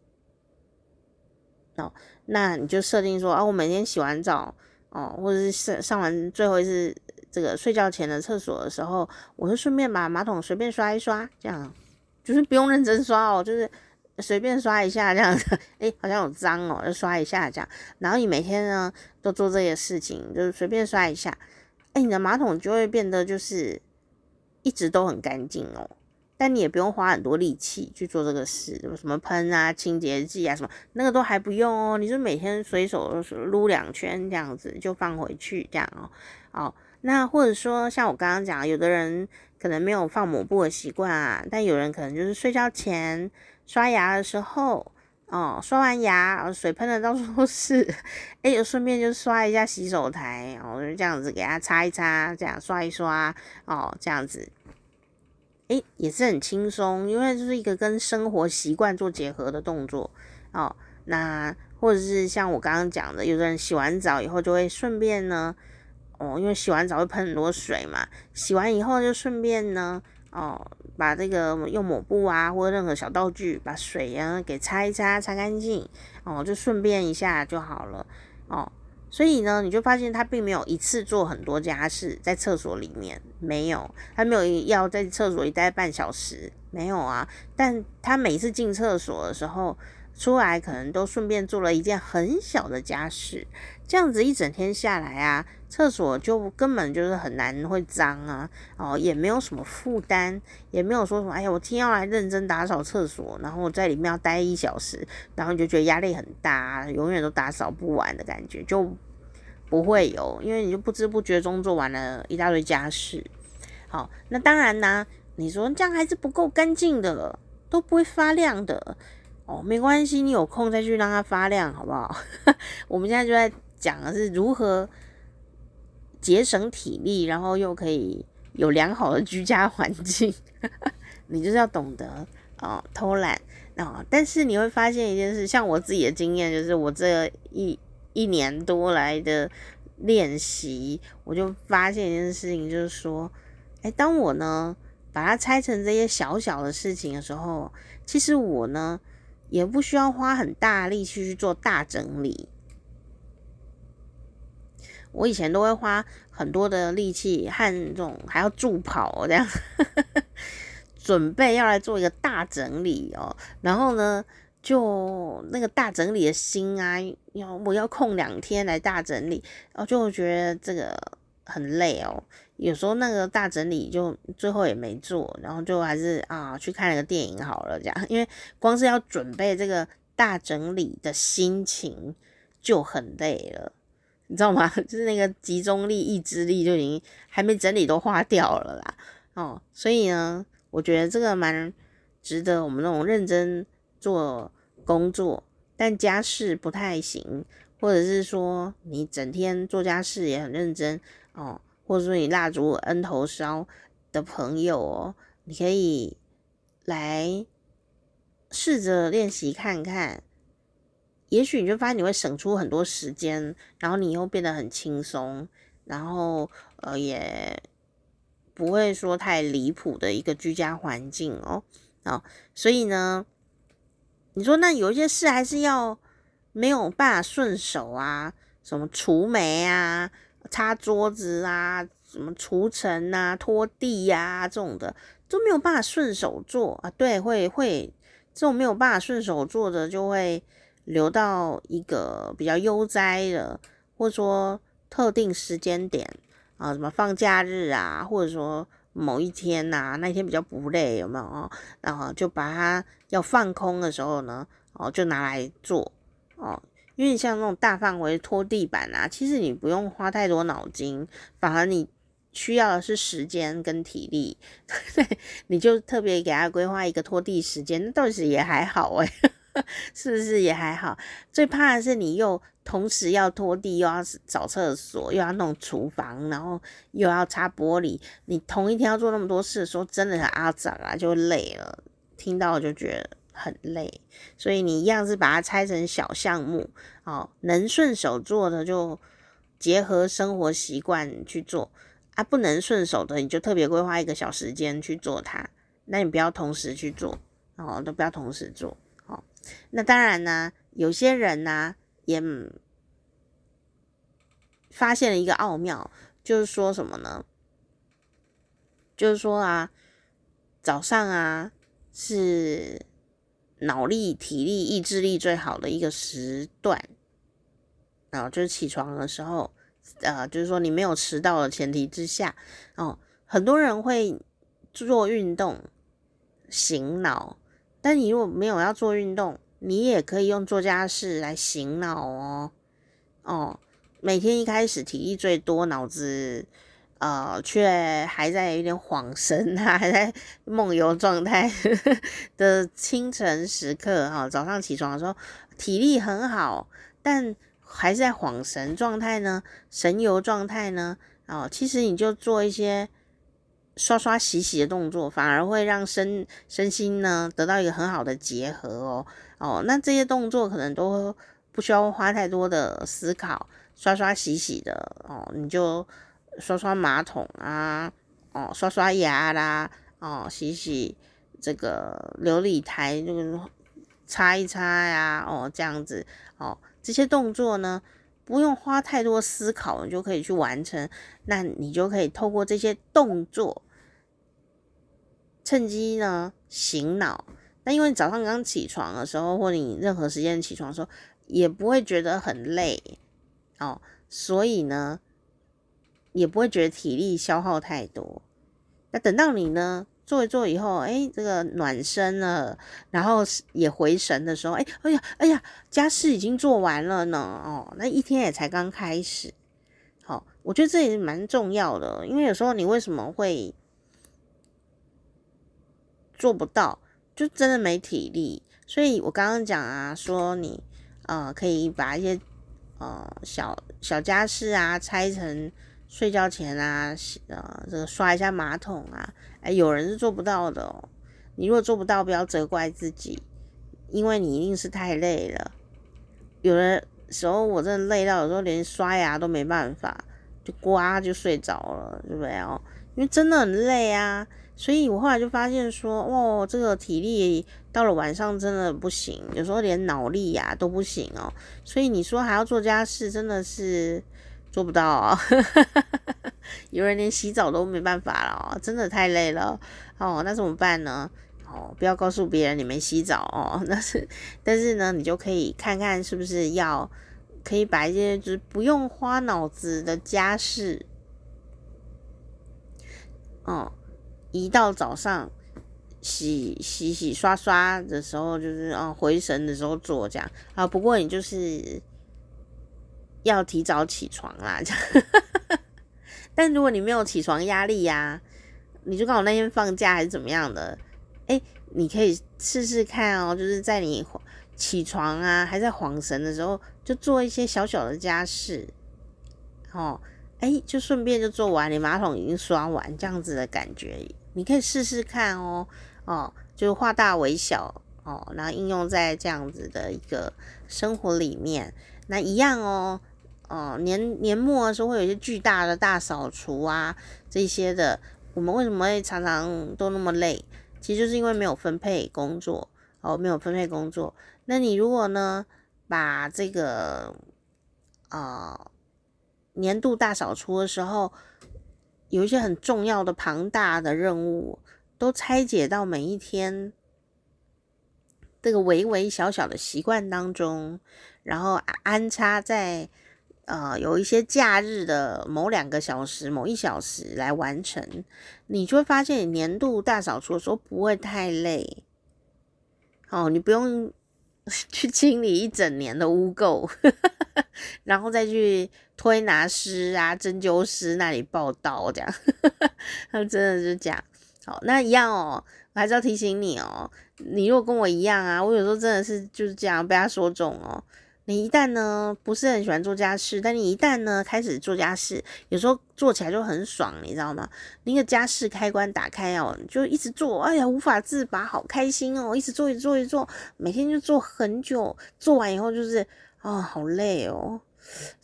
哦。那你就设定说啊，我每天洗完澡哦，或者是上上完最后一次这个睡觉前的厕所的时候，我就顺便把马桶随便刷一刷，这样就是不用认真刷哦，就是随便刷一下这样子。诶，好像有脏哦，就刷一下这样。然后你每天呢都做这些事情，就是随便刷一下，诶，你的马桶就会变得就是一直都很干净哦。但你也不用花很多力气去做这个事，什么喷啊、清洁剂啊什么，那个都还不用哦。你就每天随手撸两圈这样子就放回去这样哦。哦，那或者说像我刚刚讲，有的人可能没有放抹布的习惯啊，但有人可能就是睡觉前刷牙的时候，哦，刷完牙水喷的到处都是，哎，就顺便就刷一下洗手台，哦，就这样子给它擦一擦，这样刷一刷，哦，这样子。诶，也是很轻松，因为就是一个跟生活习惯做结合的动作哦。那或者是像我刚刚讲的，有的人洗完澡以后就会顺便呢，哦，因为洗完澡会喷很多水嘛，洗完以后就顺便呢，哦，把这个用抹布啊或者任何小道具把水啊给擦一擦，擦干净，哦，就顺便一下就好了，哦。所以呢，你就发现他并没有一次做很多家事，在厕所里面没有，他没有要在厕所里待半小时，没有啊。但他每次进厕所的时候，出来可能都顺便做了一件很小的家事，这样子一整天下来啊，厕所就根本就是很难会脏啊，哦，也没有什么负担，也没有说什么，哎呀，我今天要来认真打扫厕所，然后我在里面要待一小时，然后你就觉得压力很大，永远都打扫不完的感觉，就不会有，因为你就不知不觉中做完了一大堆家事。好，那当然呢，你说这样还是不够干净的，都不会发亮的。哦，没关系，你有空再去让它发亮，好不好？我们现在就在讲的是如何节省体力，然后又可以有良好的居家环境。你就是要懂得哦，偷懒哦。但是你会发现一件事，像我自己的经验，就是我这一一年多来的练习，我就发现一件事情，就是说，哎，当我呢把它拆成这些小小的事情的时候，其实我呢。也不需要花很大力气去做大整理。我以前都会花很多的力气和这种还要助跑这样，准备要来做一个大整理哦。然后呢，就那个大整理的心啊，要我要空两天来大整理，然后就觉得这个很累哦。有时候那个大整理就最后也没做，然后就还是啊去看了个电影好了，这样，因为光是要准备这个大整理的心情就很累了，你知道吗？就是那个集中力、意志力就已经还没整理都花掉了啦。哦，所以呢，我觉得这个蛮值得我们那种认真做工作，但家事不太行，或者是说你整天做家事也很认真哦。或者说你蜡烛 N 头烧的朋友哦，你可以来试着练习看看，也许你就发现你会省出很多时间，然后你又变得很轻松，然后呃也不会说太离谱的一个居家环境哦。哦，所以呢，你说那有一些事还是要没有办法顺手啊，什么除霉啊。擦桌子啊，什么除尘啊、拖地呀、啊，这种的都没有办法顺手做啊。对，会会这种没有办法顺手做的，就会留到一个比较悠哉的，或者说特定时间点啊，什么放假日啊，或者说某一天呐、啊，那一天比较不累，有没有哦？然后就把它要放空的时候呢，哦，就拿来做哦。因为像那种大范围拖地板啊，其实你不用花太多脑筋，反而你需要的是时间跟体力，对，你就特别给他规划一个拖地时间，那倒是也还好诶。是不是也还好？最怕的是你又同时要拖地，又要扫厕所，又要弄厨房，然后又要擦玻璃，你同一天要做那么多事的时候，真的很阿杂啊，就累了。听到就觉得很累，所以你一样是把它拆成小项目，哦，能顺手做的就结合生活习惯去做啊，不能顺手的你就特别规划一个小时间去做它，那你不要同时去做哦，都不要同时做哦。那当然呢，有些人呢也发现了一个奥妙，就是说什么呢？就是说啊，早上啊。是脑力、体力、意志力最好的一个时段，然后就是起床的时候，呃，就是说你没有迟到的前提之下，哦，很多人会做运动醒脑，但你如果没有要做运动，你也可以用做家事来醒脑哦，哦，每天一开始体力最多，脑子。呃，却还在有点恍神啊，还在梦游状态 的清晨时刻哈，早上起床的时候体力很好，但还是在恍神状态呢，神游状态呢，哦，其实你就做一些刷刷洗洗的动作，反而会让身身心呢得到一个很好的结合哦，哦，那这些动作可能都不需要花太多的思考，刷刷洗洗的哦，你就。刷刷马桶啊，哦，刷刷牙啦，哦，洗洗这个琉璃台，这个擦一擦呀，哦，这样子，哦，这些动作呢，不用花太多思考，你就可以去完成。那你就可以透过这些动作，趁机呢醒脑。那因为早上刚起床的时候，或你任何时间起床的时候，也不会觉得很累，哦，所以呢。也不会觉得体力消耗太多。那等到你呢做一做以后，哎，这个暖身了，然后也回神的时候，哎，哎呀，哎呀，家事已经做完了呢。哦，那一天也才刚开始。好，我觉得这也是蛮重要的，因为有时候你为什么会做不到，就真的没体力。所以我刚刚讲啊，说你呃可以把一些呃小小家事啊拆成。睡觉前啊，呃，这个刷一下马桶啊，哎，有人是做不到的哦。你如果做不到，不要责怪自己，因为你一定是太累了。有的时候我真的累到，有时候连刷牙都没办法，就呱就睡着了，对不对哦？因为真的很累啊。所以我后来就发现说，哦，这个体力到了晚上真的不行，有时候连脑力呀都不行哦。所以你说还要做家事，真的是。做不到哦，有人连洗澡都没办法了，真的太累了哦。那怎么办呢？哦，不要告诉别人你没洗澡哦。那是，但是呢，你就可以看看是不是要可以把一些就是不用花脑子的家事，哦，一到早上洗洗洗刷刷的时候，就是哦回神的时候做这样啊。不过你就是。要提早起床啦，但如果你没有起床压力呀、你就刚好那天放假还是怎么样的，哎、你可以试试看哦，就是在你起床啊，还在恍神的时候，就做一些小小的家事，哦，哎、就顺便就做完，你马桶已经刷完，这样子的感觉，你可以试试看哦，哦，就是化大为小哦，然后应用在这样子的一个生活里面，那一样哦。哦，年年末的时候会有一些巨大的大扫除啊，这些的，我们为什么会常常都那么累？其实就是因为没有分配工作，哦，没有分配工作。那你如果呢，把这个呃年度大扫除的时候，有一些很重要的庞大的任务，都拆解到每一天这个微微小小的习惯当中，然后安插在。呃，有一些假日的某两个小时、某一小时来完成，你就会发现你年度大扫除的时候不会太累。哦，你不用 去清理一整年的污垢，然后再去推拿师啊、针灸师那里报道这样。他真的是这样。好，那一样哦。我还是要提醒你哦，你如果跟我一样啊，我有时候真的是就是这样被他说中哦。你一旦呢不是很喜欢做家事，但你一旦呢开始做家事，有时候做起来就很爽，你知道吗？那个家事开关打开哦，就一直做，哎呀无法自拔，好开心哦，一直做一直做一直做，每天就做很久，做完以后就是啊、哦、好累哦，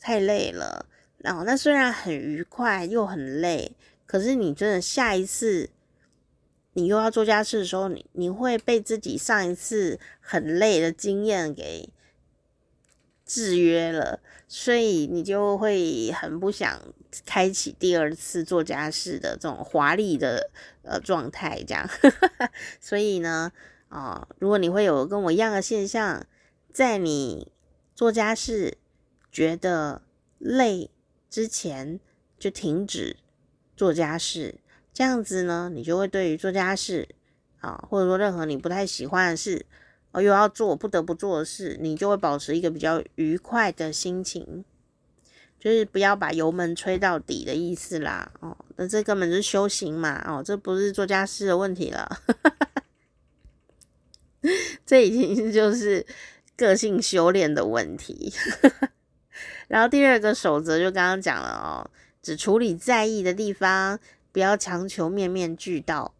太累了。然后那虽然很愉快又很累，可是你真的下一次你又要做家事的时候，你你会被自己上一次很累的经验给。制约了，所以你就会很不想开启第二次做家事的这种华丽的呃状态，这样。所以呢，啊、如果你会有跟我一样的现象，在你做家事觉得累之前，就停止做家事，这样子呢，你就会对于做家事啊、或者说任何你不太喜欢的事。哦，又要做不得不做的事，你就会保持一个比较愉快的心情，就是不要把油门吹到底的意思啦。哦，那这根本就是修行嘛。哦，这不是做家事的问题了，这已经就是个性修炼的问题。然后第二个守则就刚刚讲了哦，只处理在意的地方，不要强求面面俱到。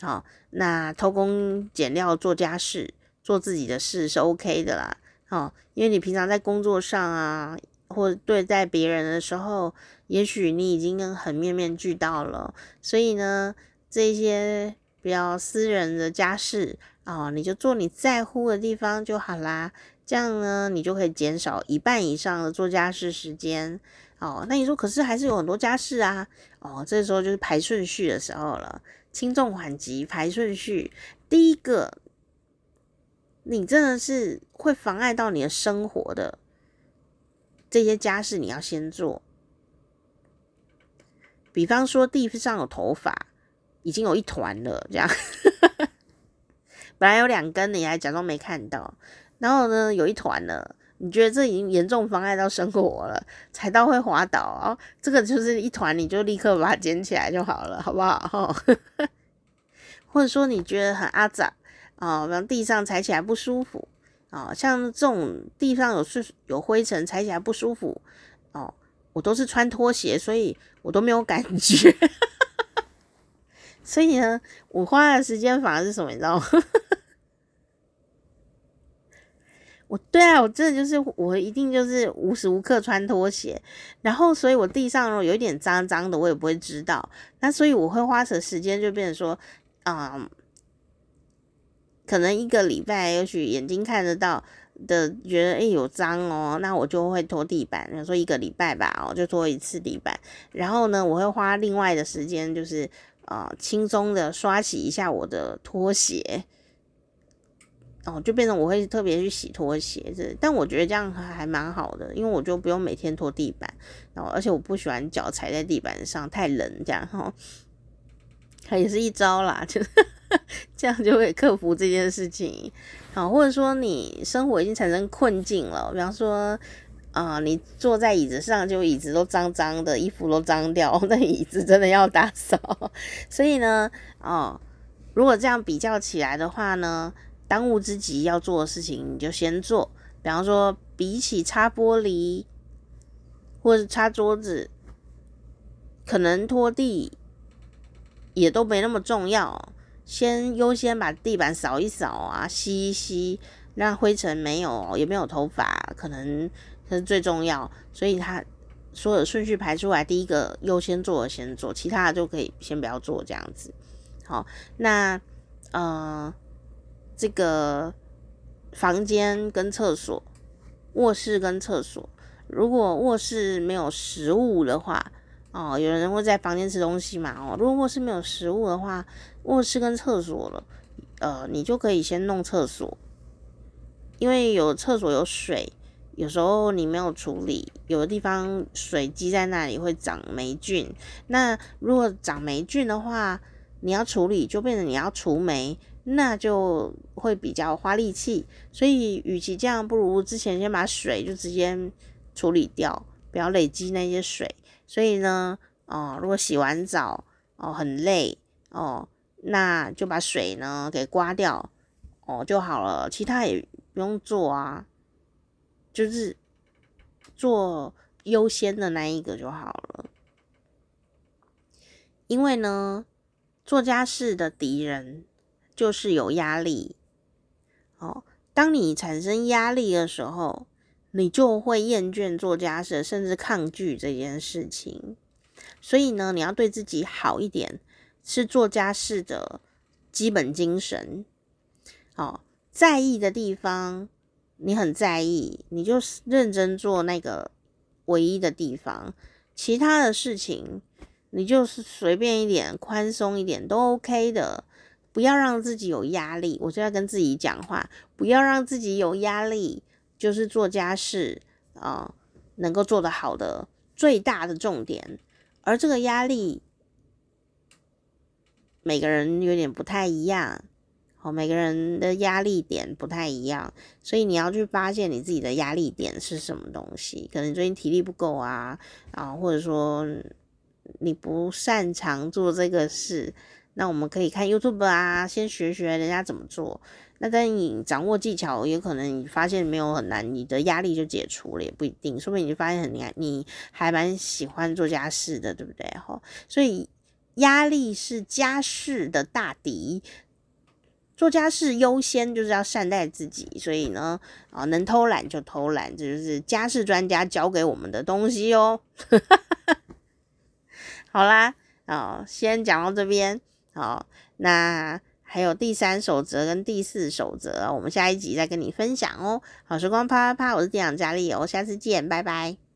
好，那偷工减料做家事。做自己的事是 OK 的啦，哦，因为你平常在工作上啊，或者对待别人的时候，也许你已经很面面俱到了，所以呢，这些比较私人的家事哦，你就做你在乎的地方就好啦，这样呢，你就可以减少一半以上的做家事时间，哦，那你说可是还是有很多家事啊，哦，这时候就是排顺序的时候了，轻重缓急排顺序，第一个。你真的是会妨碍到你的生活的这些家事，你要先做。比方说，地上有头发，已经有一团了，这样。本来有两根，你还假装没看到，然后呢，有一团呢，你觉得这已经严重妨碍到生活了，踩到会滑倒哦。这个就是一团，你就立刻把它捡起来就好了，好不好？或者说，你觉得很阿杂。啊，然后地上踩起来不舒服啊，像这种地上有是有灰尘，踩起来不舒服哦。我都是穿拖鞋，所以我都没有感觉。所以呢，我花的时间反而是什么？你知道吗？我对啊，我真的就是我一定就是无时无刻穿拖鞋，然后所以我地上有一点脏脏的，我也不会知道。那所以我会花时间就变成说，嗯。可能一个礼拜，也许眼睛看得到的，觉得诶、有脏哦，那我就会拖地板。比如说一个礼拜吧，哦，就拖一次地板。然后呢，我会花另外的时间，就是呃轻松的刷洗一下我的拖鞋。哦，就变成我会特别去洗拖鞋子。但我觉得这样还蛮好的，因为我就不用每天拖地板。然后，而且我不喜欢脚踩在地板上，太冷这样哈。它 也是一招啦，就 这样就会克服这件事情。好，或者说你生活已经产生困境了，比方说啊、你坐在椅子上，就椅子都脏脏的，衣服都脏掉，那椅子真的要打扫。所以呢，哦，如果这样比较起来的话呢，当务之急要做的事情你就先做。比方说，比起擦玻璃或者擦桌子，可能拖地。也都没那么重要，先优先把地板扫一扫啊，吸一吸，让灰尘没有，也没有头发，可能是最重要。所以他所有的顺序排出来，第一个优先做的先做，其他的就可以先不要做这样子。好，那呃，这个房间跟厕所，卧室跟厕所，如果卧室没有食物的话。哦，有人会在房间吃东西嘛？哦，如果卧室没有食物的话，卧室跟厕所了，呃，你就可以先弄厕所，因为有厕所有水，有时候你没有处理，有的地方水积在那里会长霉菌。那如果长霉菌的话，你要处理就变成你要除霉，那就会比较花力气。所以，与其这样，不如之前先把水就直接处理掉，不要累积那些水。所以呢，哦，如果洗完澡哦很累哦，那就把水呢给刮掉哦就好了，其他也不用做啊，就是做优先的那一个就好了。因为呢，做家事的敌人就是有压力。哦，当你产生压力的时候，你就会厌倦做家事，甚至抗拒这件事情。所以呢，你要对自己好一点，是做家事的基本精神。哦，在意的地方你很在意，你就认真做那个唯一的地方，其他的事情。你就是随便一点，宽松一点都 OK 的，不要让自己有压力。我就要跟自己讲话，不要让自己有压力，就是做家事啊，能够做得好的最大的重点。而这个压力，每个人有点不太一样，哦，每个人的压力点不太一样，所以你要去发现你自己的压力点是什么东西。可能最近体力不够啊，啊，或者说。你不擅长做这个事，那我们可以看 YouTube 啊，先学学人家怎么做。那等你掌握技巧，也可能你发现没有很难，你的压力就解除了，也不一定。说不定你就发现很难，你还蛮喜欢做家事的，对不对？哈，所以压力是家事的大敌。做家事优先就是要善待自己，所以呢，啊，能偷懒就偷懒，这就是家事专家教给我们的东西哦。好啦，哦，先讲到这边，好，那还有第三守则跟第四守则，我们下一集再跟你分享哦。好时光啪啪啪，我是店长佳丽，哦下次见，拜拜。